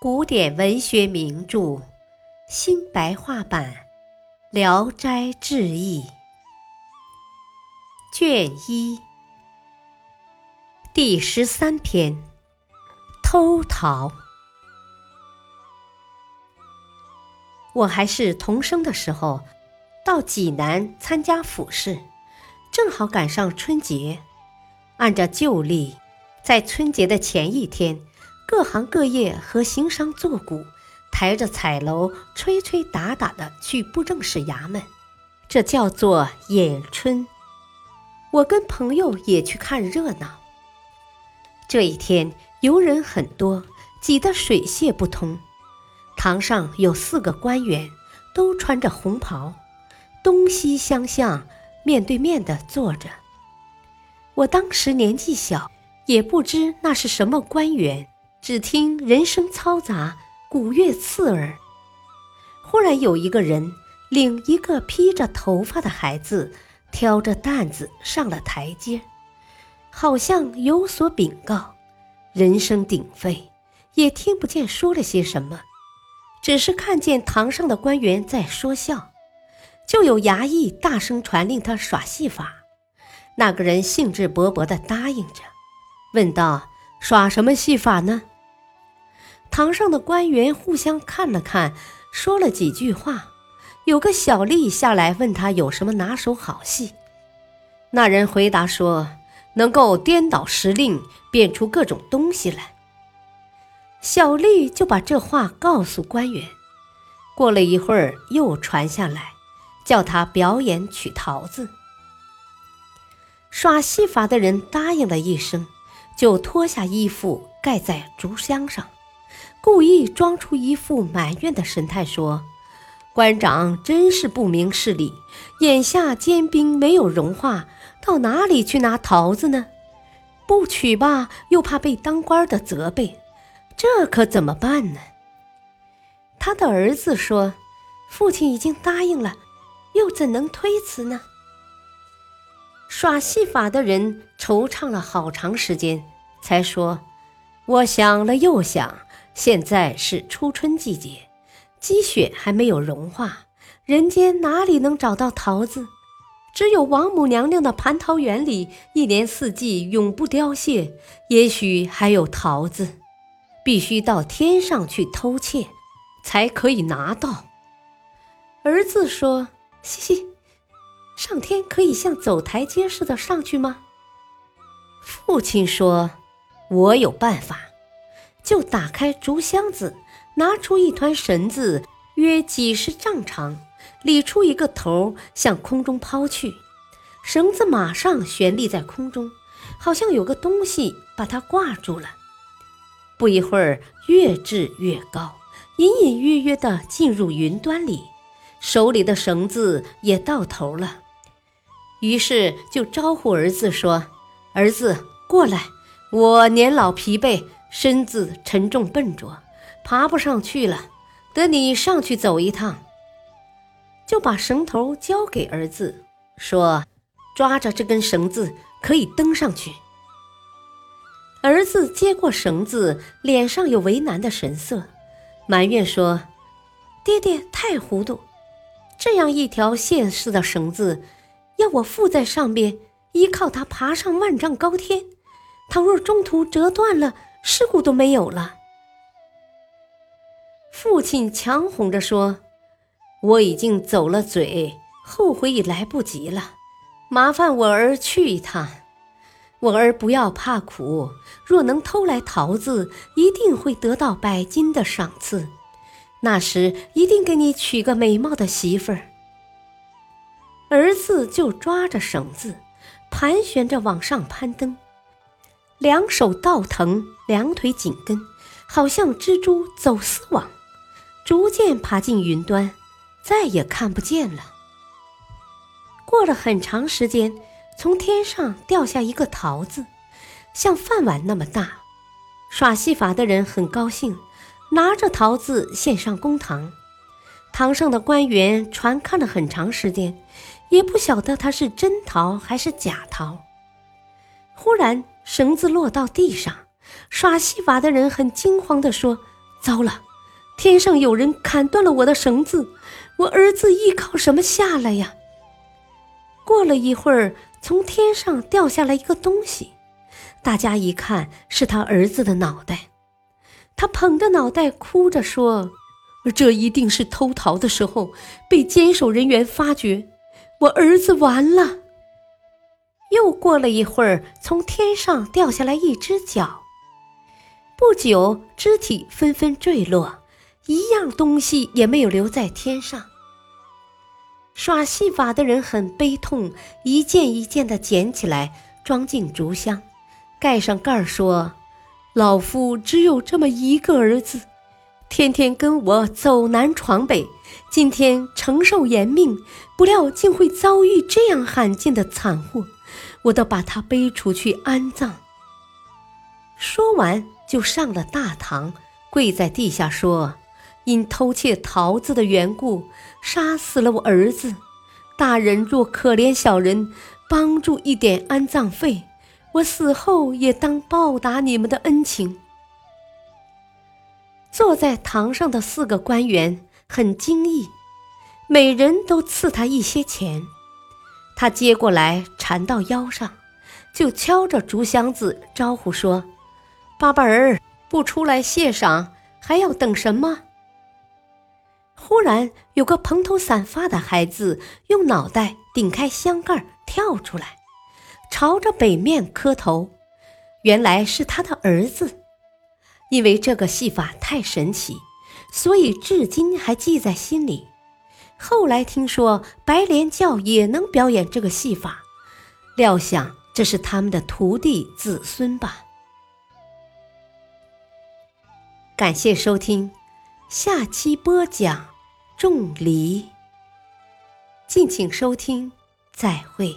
古典文学名著新白话版《聊斋志异》卷一第十三篇：偷桃。我还是童生的时候，到济南参加府试，正好赶上春节。按照旧例，在春节的前一天。各行各业和行商做贾抬着彩楼，吹吹打打的去布政使衙门，这叫做演春。我跟朋友也去看热闹。这一天游人很多，挤得水泄不通。堂上有四个官员，都穿着红袍，东西相向，面对面的坐着。我当时年纪小，也不知那是什么官员。只听人声嘈杂，鼓乐刺耳。忽然有一个人领一个披着头发的孩子，挑着担子上了台阶，好像有所禀告。人声鼎沸，也听不见说了些什么，只是看见堂上的官员在说笑，就有衙役大声传令他耍戏法。那个人兴致勃勃地答应着，问道。耍什么戏法呢？堂上的官员互相看了看，说了几句话。有个小吏下来问他有什么拿手好戏。那人回答说：“能够颠倒时令，变出各种东西来。”小吏就把这话告诉官员。过了一会儿，又传下来，叫他表演取桃子。耍戏法的人答应了一声。就脱下衣服盖在竹箱上，故意装出一副埋怨的神态，说：“官长真是不明事理，眼下坚冰没有融化，到哪里去拿桃子呢？不取吧，又怕被当官的责备，这可怎么办呢？”他的儿子说：“父亲已经答应了，又怎能推辞呢？”耍戏法的人惆怅了好长时间，才说：“我想了又想，现在是初春季节，积雪还没有融化，人间哪里能找到桃子？只有王母娘娘的蟠桃园里，一年四季永不凋谢，也许还有桃子。必须到天上去偷窃，才可以拿到。”儿子说：“ 嘻嘻。”上天可以像走台阶似的上去吗？父亲说：“我有办法。”就打开竹箱子，拿出一团绳子，约几十丈长，理出一个头，向空中抛去。绳子马上悬立在空中，好像有个东西把它挂住了。不一会儿，越掷越高，隐隐约约地进入云端里，手里的绳子也到头了。于是就招呼儿子说：“儿子过来，我年老疲惫，身子沉重笨拙，爬不上去了，得你上去走一趟。”就把绳头交给儿子，说：“抓着这根绳子可以登上去。”儿子接过绳子，脸上有为难的神色，埋怨说：“爹爹太糊涂，这样一条线似的绳子。”要我附在上边，依靠它爬上万丈高天。倘若中途折断了，尸骨都没有了。父亲强哄着说：“我已经走了嘴，后悔已来不及了。麻烦我儿去一趟。我儿不要怕苦，若能偷来桃子，一定会得到百金的赏赐。那时一定给你娶个美貌的媳妇儿。”儿子就抓着绳子，盘旋着往上攀登，两手倒腾，两腿紧跟，好像蜘蛛走丝网，逐渐爬进云端，再也看不见了。过了很长时间，从天上掉下一个桃子，像饭碗那么大。耍戏法的人很高兴，拿着桃子献上公堂。堂上的官员传看了很长时间。也不晓得它是真桃还是假桃。忽然绳子落到地上，耍戏法的人很惊慌地说：“糟了，天上有人砍断了我的绳子，我儿子依靠什么下来呀？过了一会儿，从天上掉下来一个东西，大家一看是他儿子的脑袋，他捧着脑袋哭着说：“这一定是偷逃的时候被监守人员发觉，我儿子完了。”又过了一会儿，从天上掉下来一只脚。不久，肢体纷纷坠落，一样东西也没有留在天上。耍戏法的人很悲痛，一件一件的捡起来，装进竹箱，盖上盖儿，说：“老夫只有这么一个儿子，天天跟我走南闯北，今天承受严命，不料竟会遭遇这样罕见的惨祸。”我都把他背出去安葬。说完，就上了大堂，跪在地下说：“因偷窃桃子的缘故，杀死了我儿子。大人若可怜小人，帮助一点安葬费，我死后也当报答你们的恩情。”坐在堂上的四个官员很惊异，每人都赐他一些钱。他接过来缠到腰上，就敲着竹箱子招呼说：“八八儿不出来谢赏，还要等什么？”忽然有个蓬头散发的孩子用脑袋顶开箱盖跳出来，朝着北面磕头。原来是他的儿子，因为这个戏法太神奇，所以至今还记在心里。后来听说白莲教也能表演这个戏法，料想这是他们的徒弟子孙吧。感谢收听，下期播讲《仲离》，敬请收听，再会。